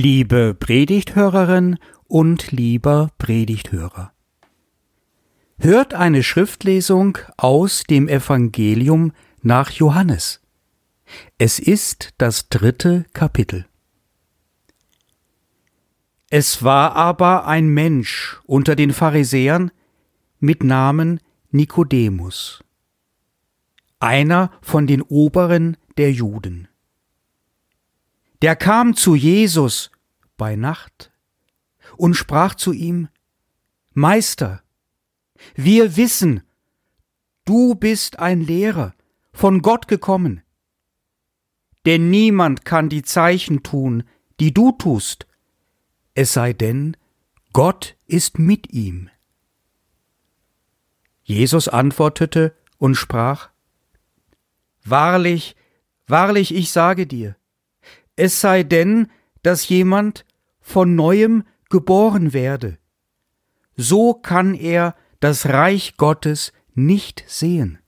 Liebe Predigthörerin und lieber Predigthörer. Hört eine Schriftlesung aus dem Evangelium nach Johannes. Es ist das dritte Kapitel. Es war aber ein Mensch unter den Pharisäern mit Namen Nikodemus, einer von den Oberen der Juden. Der kam zu Jesus bei Nacht und sprach zu ihm, Meister, wir wissen, du bist ein Lehrer, von Gott gekommen. Denn niemand kann die Zeichen tun, die du tust, es sei denn, Gott ist mit ihm. Jesus antwortete und sprach, Wahrlich, wahrlich, ich sage dir, es sei denn, dass jemand von neuem geboren werde. So kann er das Reich Gottes nicht sehen.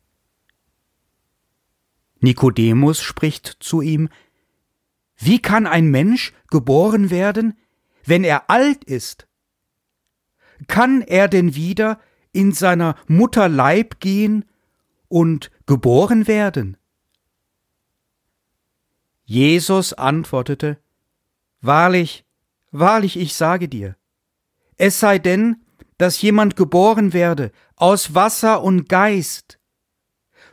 Nikodemus spricht zu ihm, Wie kann ein Mensch geboren werden, wenn er alt ist? Kann er denn wieder in seiner Mutter Leib gehen und geboren werden? Jesus antwortete, Wahrlich, wahrlich, ich sage dir, es sei denn, dass jemand geboren werde aus Wasser und Geist,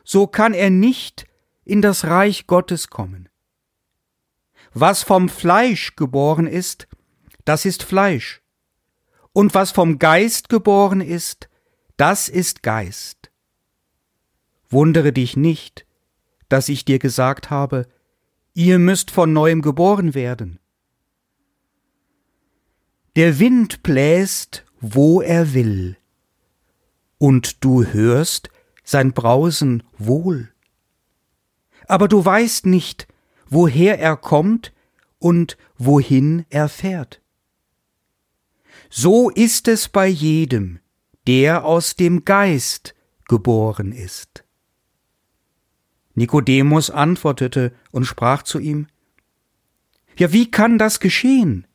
so kann er nicht in das Reich Gottes kommen. Was vom Fleisch geboren ist, das ist Fleisch, und was vom Geist geboren ist, das ist Geist. Wundere dich nicht, dass ich dir gesagt habe, ihr müsst von neuem geboren werden. Der Wind bläst, wo er will, und du hörst sein Brausen wohl. Aber du weißt nicht, woher er kommt und wohin er fährt. So ist es bei jedem, der aus dem Geist geboren ist. Nikodemus antwortete und sprach zu ihm, Ja, wie kann das geschehen?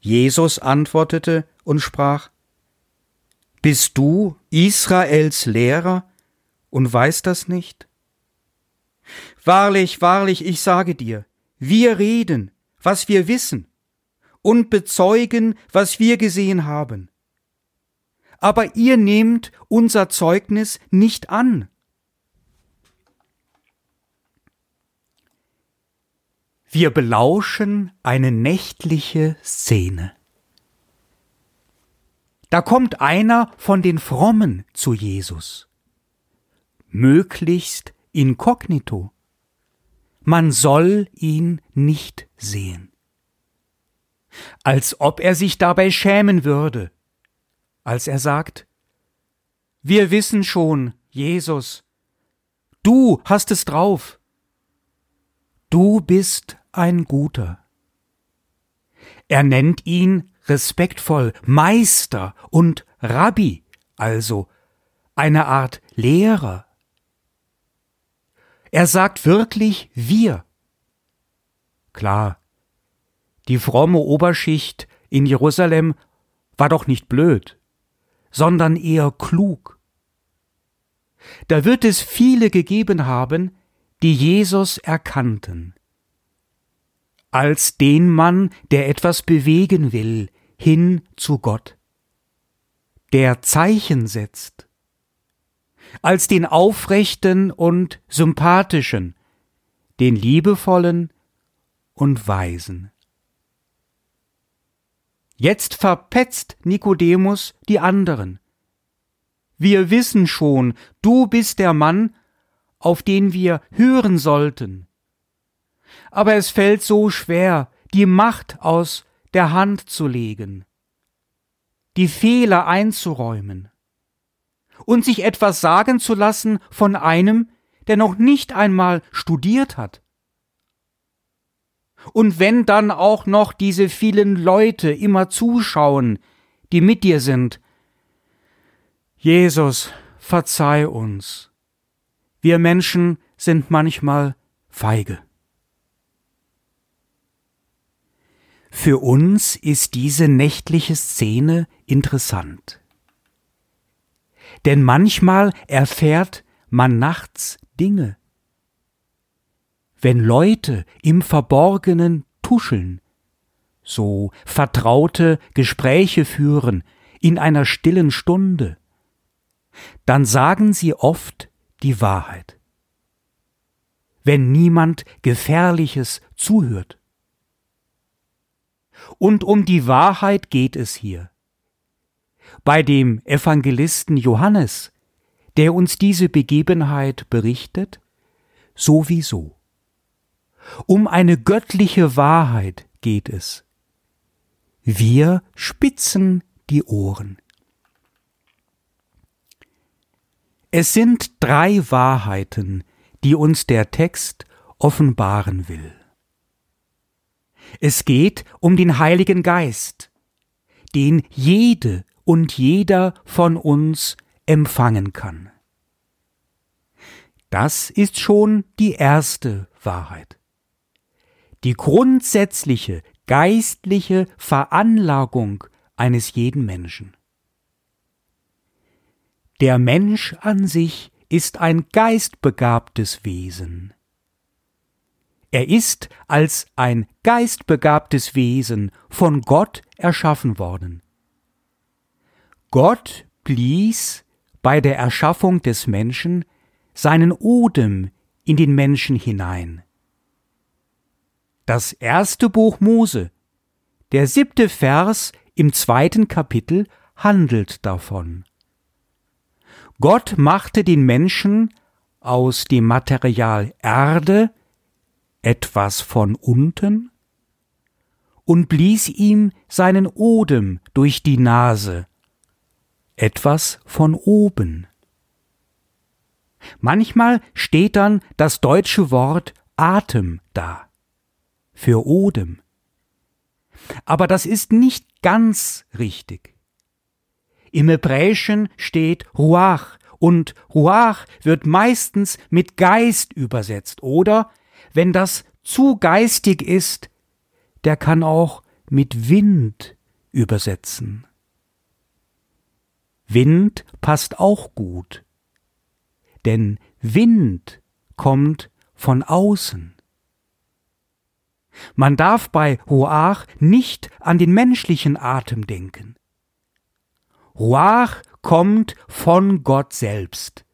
Jesus antwortete und sprach, Bist du Israels Lehrer und weißt das nicht? Wahrlich, wahrlich, ich sage dir, wir reden, was wir wissen, und bezeugen, was wir gesehen haben. Aber ihr nehmt unser Zeugnis nicht an. Wir belauschen eine nächtliche Szene. Da kommt einer von den Frommen zu Jesus. Möglichst inkognito. Man soll ihn nicht sehen. Als ob er sich dabei schämen würde, als er sagt, wir wissen schon, Jesus, du hast es drauf. Du bist ein Guter. Er nennt ihn respektvoll Meister und Rabbi, also eine Art Lehrer. Er sagt wirklich wir. Klar, die fromme Oberschicht in Jerusalem war doch nicht blöd, sondern eher klug. Da wird es viele gegeben haben, die Jesus erkannten als den Mann, der etwas bewegen will, hin zu Gott, der Zeichen setzt, als den aufrechten und sympathischen, den liebevollen und weisen. Jetzt verpetzt Nikodemus die anderen. Wir wissen schon, du bist der Mann, auf den wir hören sollten aber es fällt so schwer, die Macht aus der Hand zu legen, die Fehler einzuräumen und sich etwas sagen zu lassen von einem, der noch nicht einmal studiert hat. Und wenn dann auch noch diese vielen Leute immer zuschauen, die mit dir sind, Jesus, verzeih uns. Wir Menschen sind manchmal feige. Für uns ist diese nächtliche Szene interessant. Denn manchmal erfährt man nachts Dinge. Wenn Leute im Verborgenen tuscheln, so vertraute Gespräche führen in einer stillen Stunde, dann sagen sie oft die Wahrheit. Wenn niemand Gefährliches zuhört. Und um die Wahrheit geht es hier. Bei dem Evangelisten Johannes, der uns diese Begebenheit berichtet, sowieso. Um eine göttliche Wahrheit geht es. Wir spitzen die Ohren. Es sind drei Wahrheiten, die uns der Text offenbaren will. Es geht um den Heiligen Geist, den jede und jeder von uns empfangen kann. Das ist schon die erste Wahrheit. Die grundsätzliche geistliche Veranlagung eines jeden Menschen. Der Mensch an sich ist ein geistbegabtes Wesen. Er ist als ein geistbegabtes Wesen von Gott erschaffen worden. Gott blies bei der Erschaffung des Menschen seinen Odem in den Menschen hinein. Das erste Buch Mose, der siebte Vers im zweiten Kapitel handelt davon. Gott machte den Menschen aus dem Material Erde etwas von unten und blies ihm seinen Odem durch die Nase, etwas von oben. Manchmal steht dann das deutsche Wort Atem da, für Odem. Aber das ist nicht ganz richtig. Im Hebräischen steht Ruach und Ruach wird meistens mit Geist übersetzt oder, wenn das zu geistig ist, der kann auch mit Wind übersetzen. Wind passt auch gut, denn Wind kommt von außen. Man darf bei Ruach nicht an den menschlichen Atem denken. Ruach kommt von Gott selbst.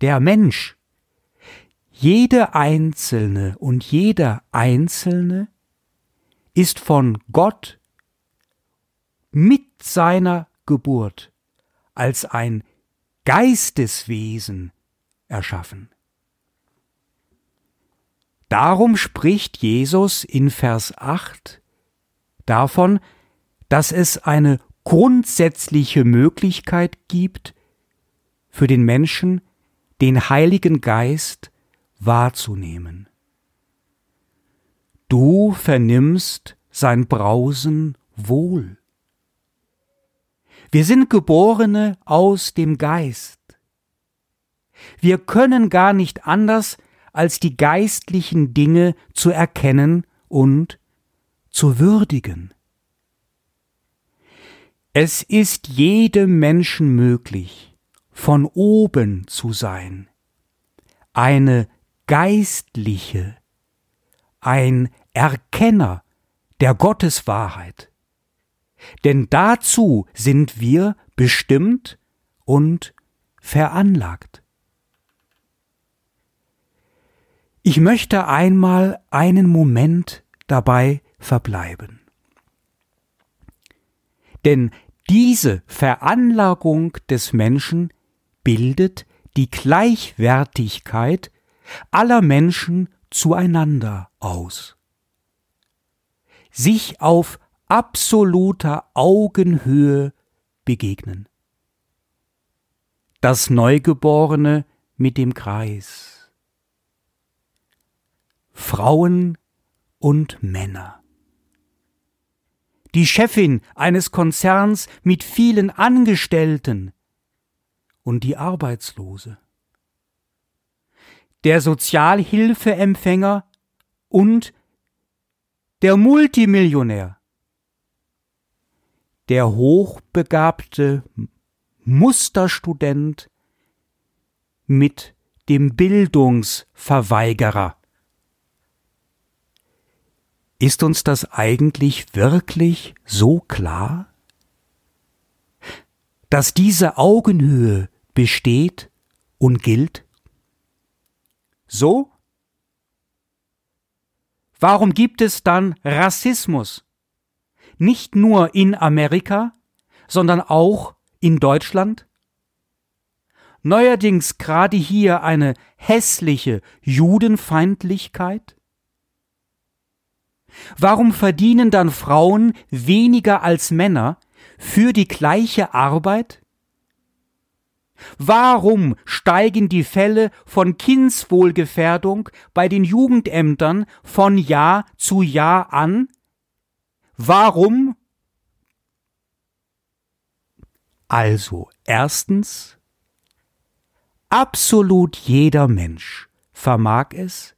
Der Mensch. Jede Einzelne und jeder Einzelne ist von Gott mit seiner Geburt als ein Geisteswesen erschaffen. Darum spricht Jesus in Vers 8 davon, dass es eine grundsätzliche Möglichkeit gibt, für den Menschen den Heiligen Geist wahrzunehmen. Du vernimmst sein Brausen wohl. Wir sind Geborene aus dem Geist. Wir können gar nicht anders, als die geistlichen Dinge zu erkennen und zu würdigen. Es ist jedem Menschen möglich, von oben zu sein, eine geistliche, ein Erkenner der Gotteswahrheit. Denn dazu sind wir bestimmt und veranlagt. Ich möchte einmal einen Moment dabei verbleiben. Denn diese Veranlagung des Menschen bildet die Gleichwertigkeit aller Menschen zueinander aus. Sich auf absoluter Augenhöhe begegnen. Das Neugeborene mit dem Kreis Frauen und Männer. Die Chefin eines Konzerns mit vielen Angestellten und die Arbeitslose. Der Sozialhilfeempfänger und der Multimillionär der hochbegabte Musterstudent mit dem Bildungsverweigerer. Ist uns das eigentlich wirklich so klar? Dass diese Augenhöhe besteht und gilt? So? Warum gibt es dann Rassismus? Nicht nur in Amerika, sondern auch in Deutschland? Neuerdings gerade hier eine hässliche Judenfeindlichkeit? Warum verdienen dann Frauen weniger als Männer für die gleiche Arbeit? Warum steigen die Fälle von Kindswohlgefährdung bei den Jugendämtern von Jahr zu Jahr an? Warum? Also, erstens, absolut jeder Mensch vermag es,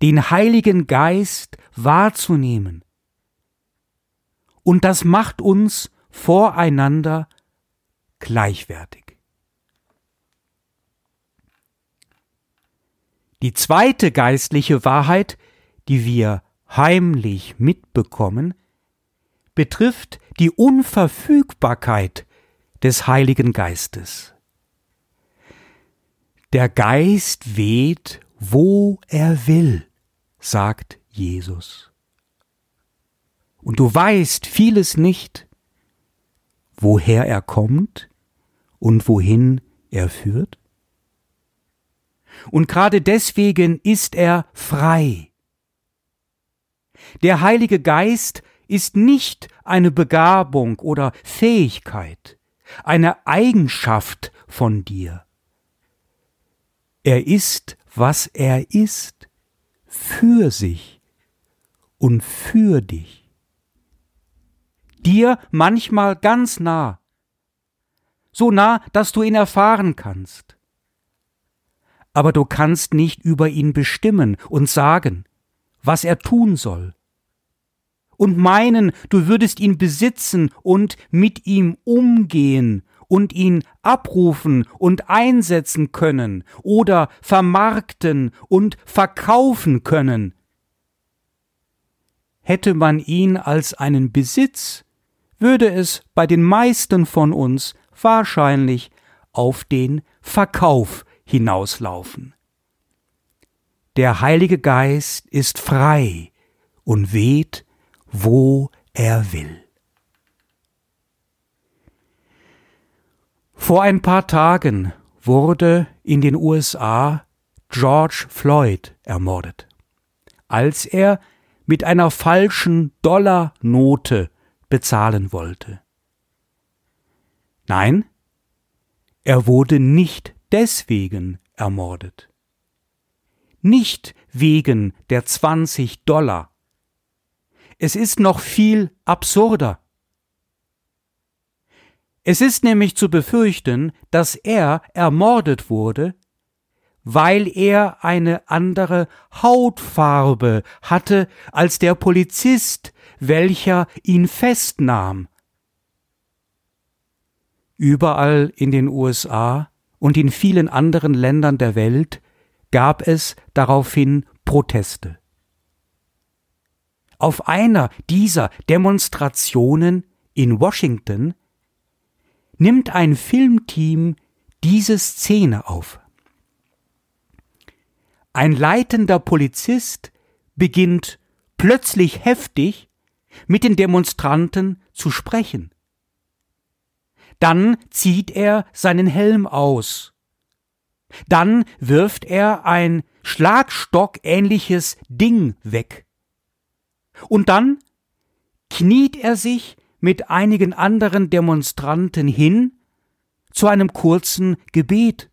den Heiligen Geist wahrzunehmen. Und das macht uns voreinander gleichwertig. Die zweite geistliche Wahrheit, die wir heimlich mitbekommen, betrifft die Unverfügbarkeit des Heiligen Geistes. Der Geist weht, wo er will, sagt Jesus. Und du weißt vieles nicht, woher er kommt und wohin er führt? Und gerade deswegen ist er frei. Der Heilige Geist ist nicht eine Begabung oder Fähigkeit, eine Eigenschaft von dir. Er ist, was er ist, für sich und für dich. Dir manchmal ganz nah, so nah, dass du ihn erfahren kannst aber du kannst nicht über ihn bestimmen und sagen, was er tun soll. Und meinen, du würdest ihn besitzen und mit ihm umgehen und ihn abrufen und einsetzen können oder vermarkten und verkaufen können. Hätte man ihn als einen Besitz, würde es bei den meisten von uns wahrscheinlich auf den Verkauf hinauslaufen. Der Heilige Geist ist frei und weht, wo er will. Vor ein paar Tagen wurde in den USA George Floyd ermordet, als er mit einer falschen Dollarnote bezahlen wollte. Nein, er wurde nicht deswegen ermordet. Nicht wegen der 20 Dollar. Es ist noch viel absurder. Es ist nämlich zu befürchten, dass er ermordet wurde, weil er eine andere Hautfarbe hatte als der Polizist, welcher ihn festnahm. Überall in den USA und in vielen anderen Ländern der Welt gab es daraufhin Proteste. Auf einer dieser Demonstrationen in Washington nimmt ein Filmteam diese Szene auf. Ein leitender Polizist beginnt plötzlich heftig mit den Demonstranten zu sprechen. Dann zieht er seinen Helm aus. Dann wirft er ein Schlagstock-ähnliches Ding weg. Und dann kniet er sich mit einigen anderen Demonstranten hin zu einem kurzen Gebet,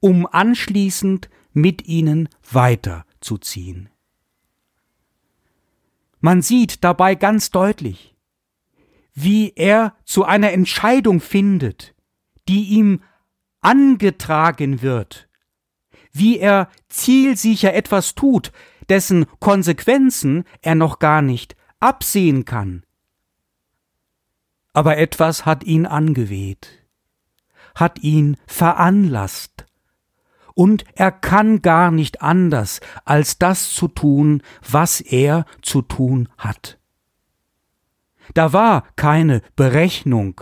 um anschließend mit ihnen weiterzuziehen. Man sieht dabei ganz deutlich, wie er zu einer Entscheidung findet, die ihm angetragen wird, wie er zielsicher etwas tut, dessen Konsequenzen er noch gar nicht absehen kann. aber etwas hat ihn angeweht, hat ihn veranlasst, und er kann gar nicht anders, als das zu tun, was er zu tun hat. Da war keine Berechnung,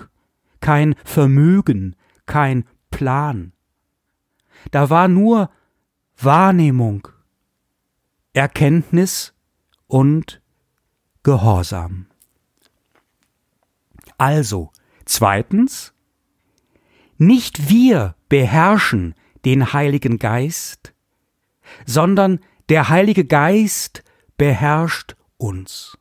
kein Vermögen, kein Plan. Da war nur Wahrnehmung, Erkenntnis und Gehorsam. Also, zweitens, nicht wir beherrschen den Heiligen Geist, sondern der Heilige Geist beherrscht uns.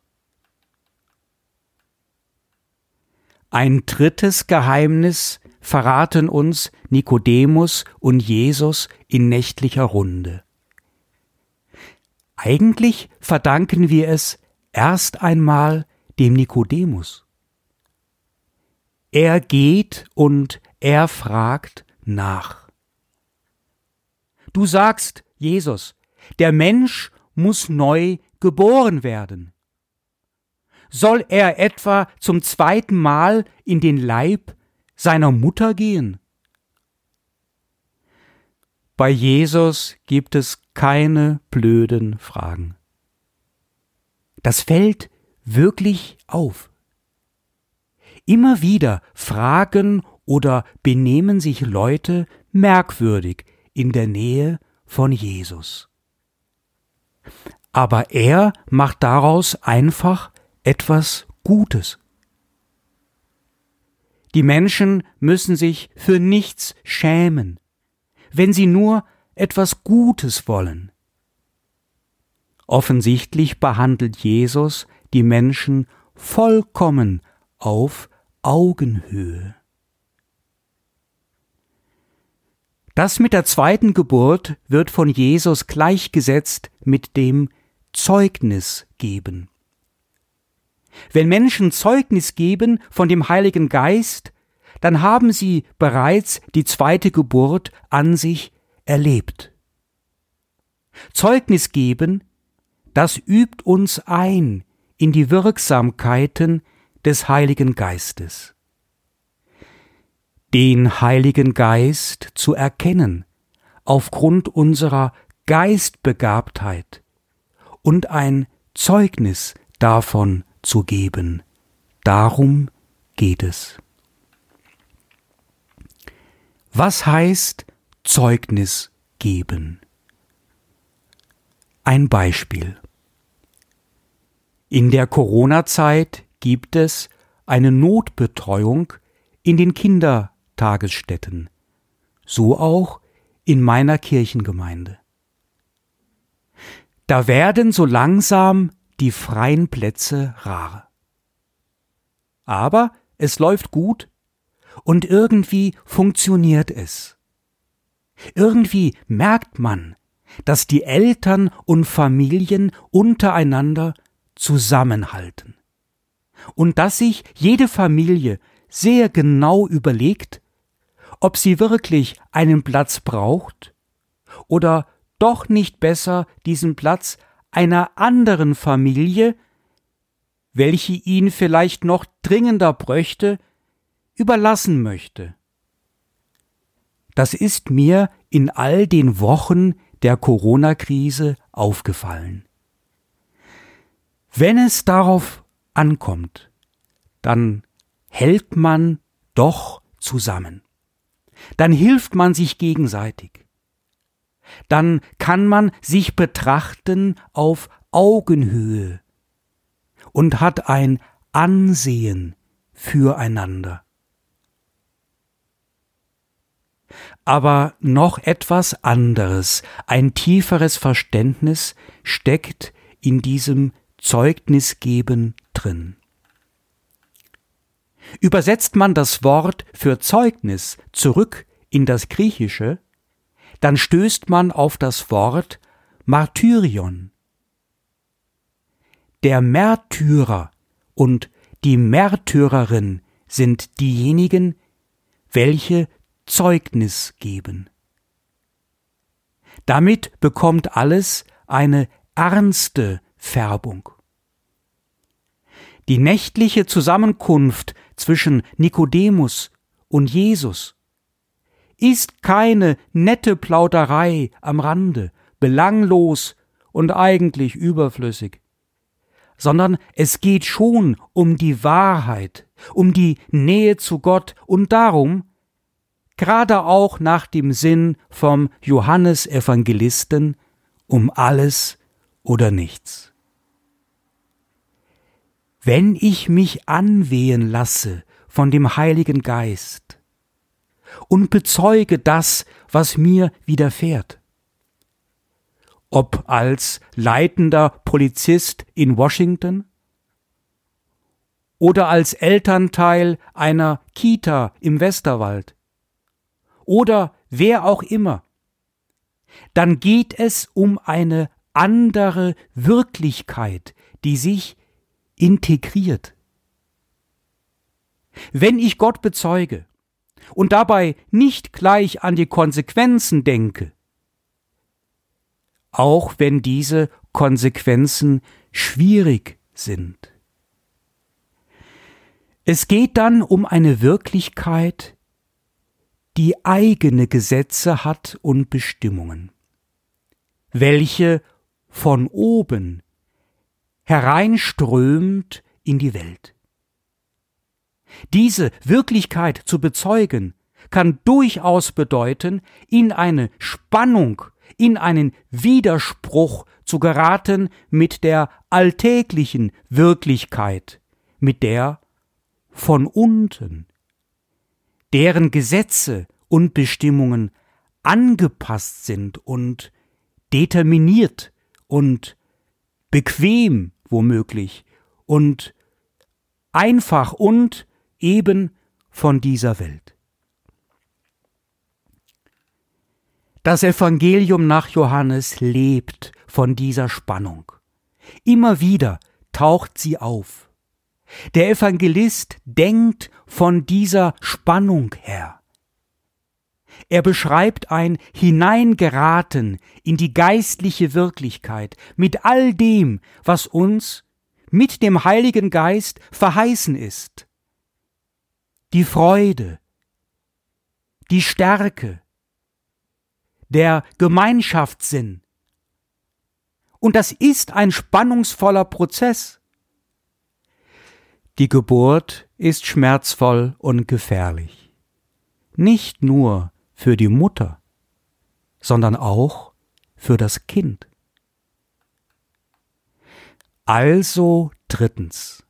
Ein drittes Geheimnis verraten uns Nikodemus und Jesus in nächtlicher Runde. Eigentlich verdanken wir es erst einmal dem Nikodemus. Er geht und er fragt nach. Du sagst, Jesus, der Mensch muss neu geboren werden. Soll er etwa zum zweiten Mal in den Leib seiner Mutter gehen? Bei Jesus gibt es keine blöden Fragen. Das fällt wirklich auf. Immer wieder fragen oder benehmen sich Leute merkwürdig in der Nähe von Jesus. Aber er macht daraus einfach etwas Gutes. Die Menschen müssen sich für nichts schämen, wenn sie nur etwas Gutes wollen. Offensichtlich behandelt Jesus die Menschen vollkommen auf Augenhöhe. Das mit der zweiten Geburt wird von Jesus gleichgesetzt mit dem Zeugnis geben. Wenn Menschen Zeugnis geben von dem Heiligen Geist, dann haben sie bereits die zweite Geburt an sich erlebt. Zeugnis geben, das übt uns ein in die Wirksamkeiten des Heiligen Geistes. Den Heiligen Geist zu erkennen, aufgrund unserer Geistbegabtheit und ein Zeugnis davon zu geben. Darum geht es. Was heißt Zeugnis geben? Ein Beispiel. In der Corona-Zeit gibt es eine Notbetreuung in den Kindertagesstätten, so auch in meiner Kirchengemeinde. Da werden so langsam die freien Plätze rar. Aber es läuft gut und irgendwie funktioniert es. Irgendwie merkt man, dass die Eltern und Familien untereinander zusammenhalten. Und dass sich jede Familie sehr genau überlegt, ob sie wirklich einen Platz braucht oder doch nicht besser diesen Platz einer anderen Familie, welche ihn vielleicht noch dringender bräuchte, überlassen möchte. Das ist mir in all den Wochen der Corona-Krise aufgefallen. Wenn es darauf ankommt, dann hält man doch zusammen. Dann hilft man sich gegenseitig. Dann kann man sich betrachten auf Augenhöhe und hat ein Ansehen füreinander. Aber noch etwas anderes, ein tieferes Verständnis steckt in diesem Zeugnis geben drin. Übersetzt man das Wort für Zeugnis zurück in das Griechische, dann stößt man auf das Wort Martyrion. Der Märtyrer und die Märtyrerin sind diejenigen, welche Zeugnis geben. Damit bekommt alles eine ernste Färbung. Die nächtliche Zusammenkunft zwischen Nikodemus und Jesus ist keine nette Plauderei am Rande, belanglos und eigentlich überflüssig, sondern es geht schon um die Wahrheit, um die Nähe zu Gott und darum, gerade auch nach dem Sinn vom Johannesevangelisten, um alles oder nichts. Wenn ich mich anwehen lasse von dem Heiligen Geist und bezeuge das, was mir widerfährt, ob als leitender Polizist in Washington oder als Elternteil einer Kita im Westerwald oder wer auch immer, dann geht es um eine andere Wirklichkeit, die sich integriert. Wenn ich Gott bezeuge und dabei nicht gleich an die Konsequenzen denke, auch wenn diese Konsequenzen schwierig sind. Es geht dann um eine Wirklichkeit, die eigene Gesetze hat und Bestimmungen, welche von oben hereinströmt in die Welt. Diese Wirklichkeit zu bezeugen, kann durchaus bedeuten, in eine Spannung, in einen Widerspruch zu geraten mit der alltäglichen Wirklichkeit, mit der von unten, deren Gesetze und Bestimmungen angepasst sind und determiniert und bequem womöglich und einfach und eben von dieser Welt. Das Evangelium nach Johannes lebt von dieser Spannung. Immer wieder taucht sie auf. Der Evangelist denkt von dieser Spannung her. Er beschreibt ein Hineingeraten in die geistliche Wirklichkeit mit all dem, was uns mit dem Heiligen Geist verheißen ist. Die Freude, die Stärke, der Gemeinschaftssinn. Und das ist ein spannungsvoller Prozess. Die Geburt ist schmerzvoll und gefährlich. Nicht nur für die Mutter, sondern auch für das Kind. Also drittens.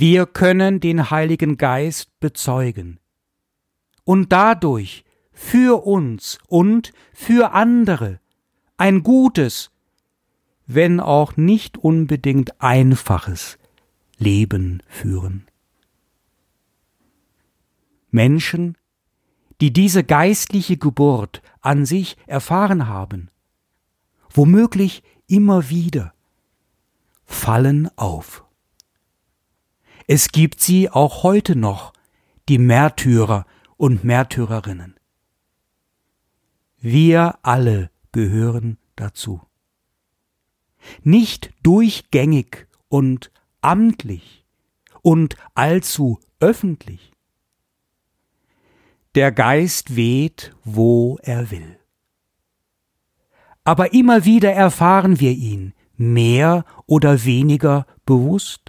Wir können den Heiligen Geist bezeugen und dadurch für uns und für andere ein gutes, wenn auch nicht unbedingt einfaches Leben führen. Menschen, die diese geistliche Geburt an sich erfahren haben, womöglich immer wieder, fallen auf. Es gibt sie auch heute noch, die Märtyrer und Märtyrerinnen. Wir alle gehören dazu. Nicht durchgängig und amtlich und allzu öffentlich, der Geist weht, wo er will. Aber immer wieder erfahren wir ihn, mehr oder weniger bewusst.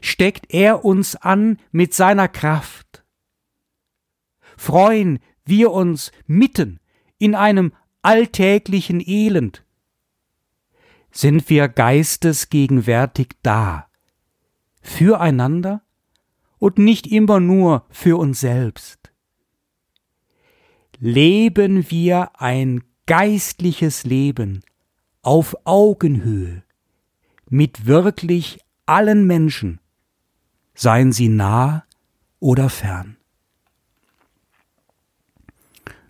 Steckt er uns an mit seiner Kraft? Freuen wir uns mitten in einem alltäglichen Elend? Sind wir geistesgegenwärtig da? Füreinander und nicht immer nur für uns selbst. Leben wir ein geistliches Leben auf Augenhöhe mit wirklich allen Menschen, seien sie nah oder fern.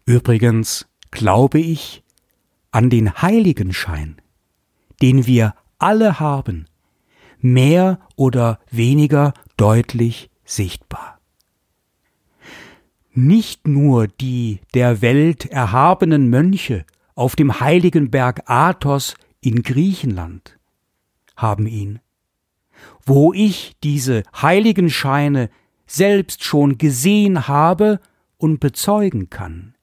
Übrigens glaube ich an den Heiligenschein, den wir alle haben, mehr oder weniger deutlich sichtbar. Nicht nur die der Welt erhabenen Mönche auf dem heiligen Berg Athos in Griechenland haben ihn, wo ich diese Heiligenscheine selbst schon gesehen habe und bezeugen kann.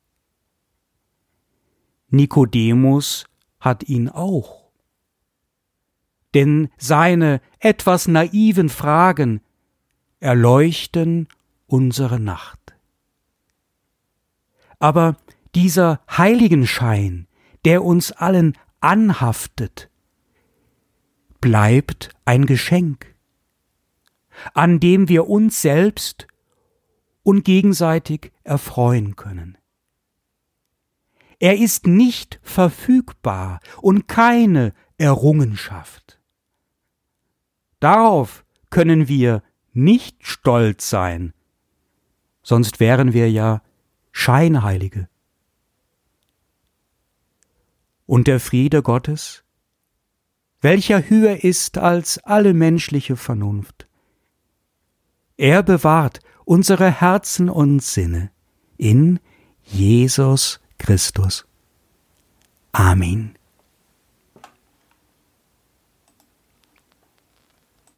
Nikodemus hat ihn auch. Denn seine etwas naiven Fragen erleuchten unsere Nacht. Aber dieser Heiligenschein, der uns allen anhaftet, bleibt ein Geschenk, an dem wir uns selbst und gegenseitig erfreuen können. Er ist nicht verfügbar und keine Errungenschaft. Darauf können wir nicht stolz sein, sonst wären wir ja Scheinheilige. Und der Friede Gottes, welcher höher ist als alle menschliche Vernunft. Er bewahrt unsere Herzen und Sinne in Jesus Christus. Amen.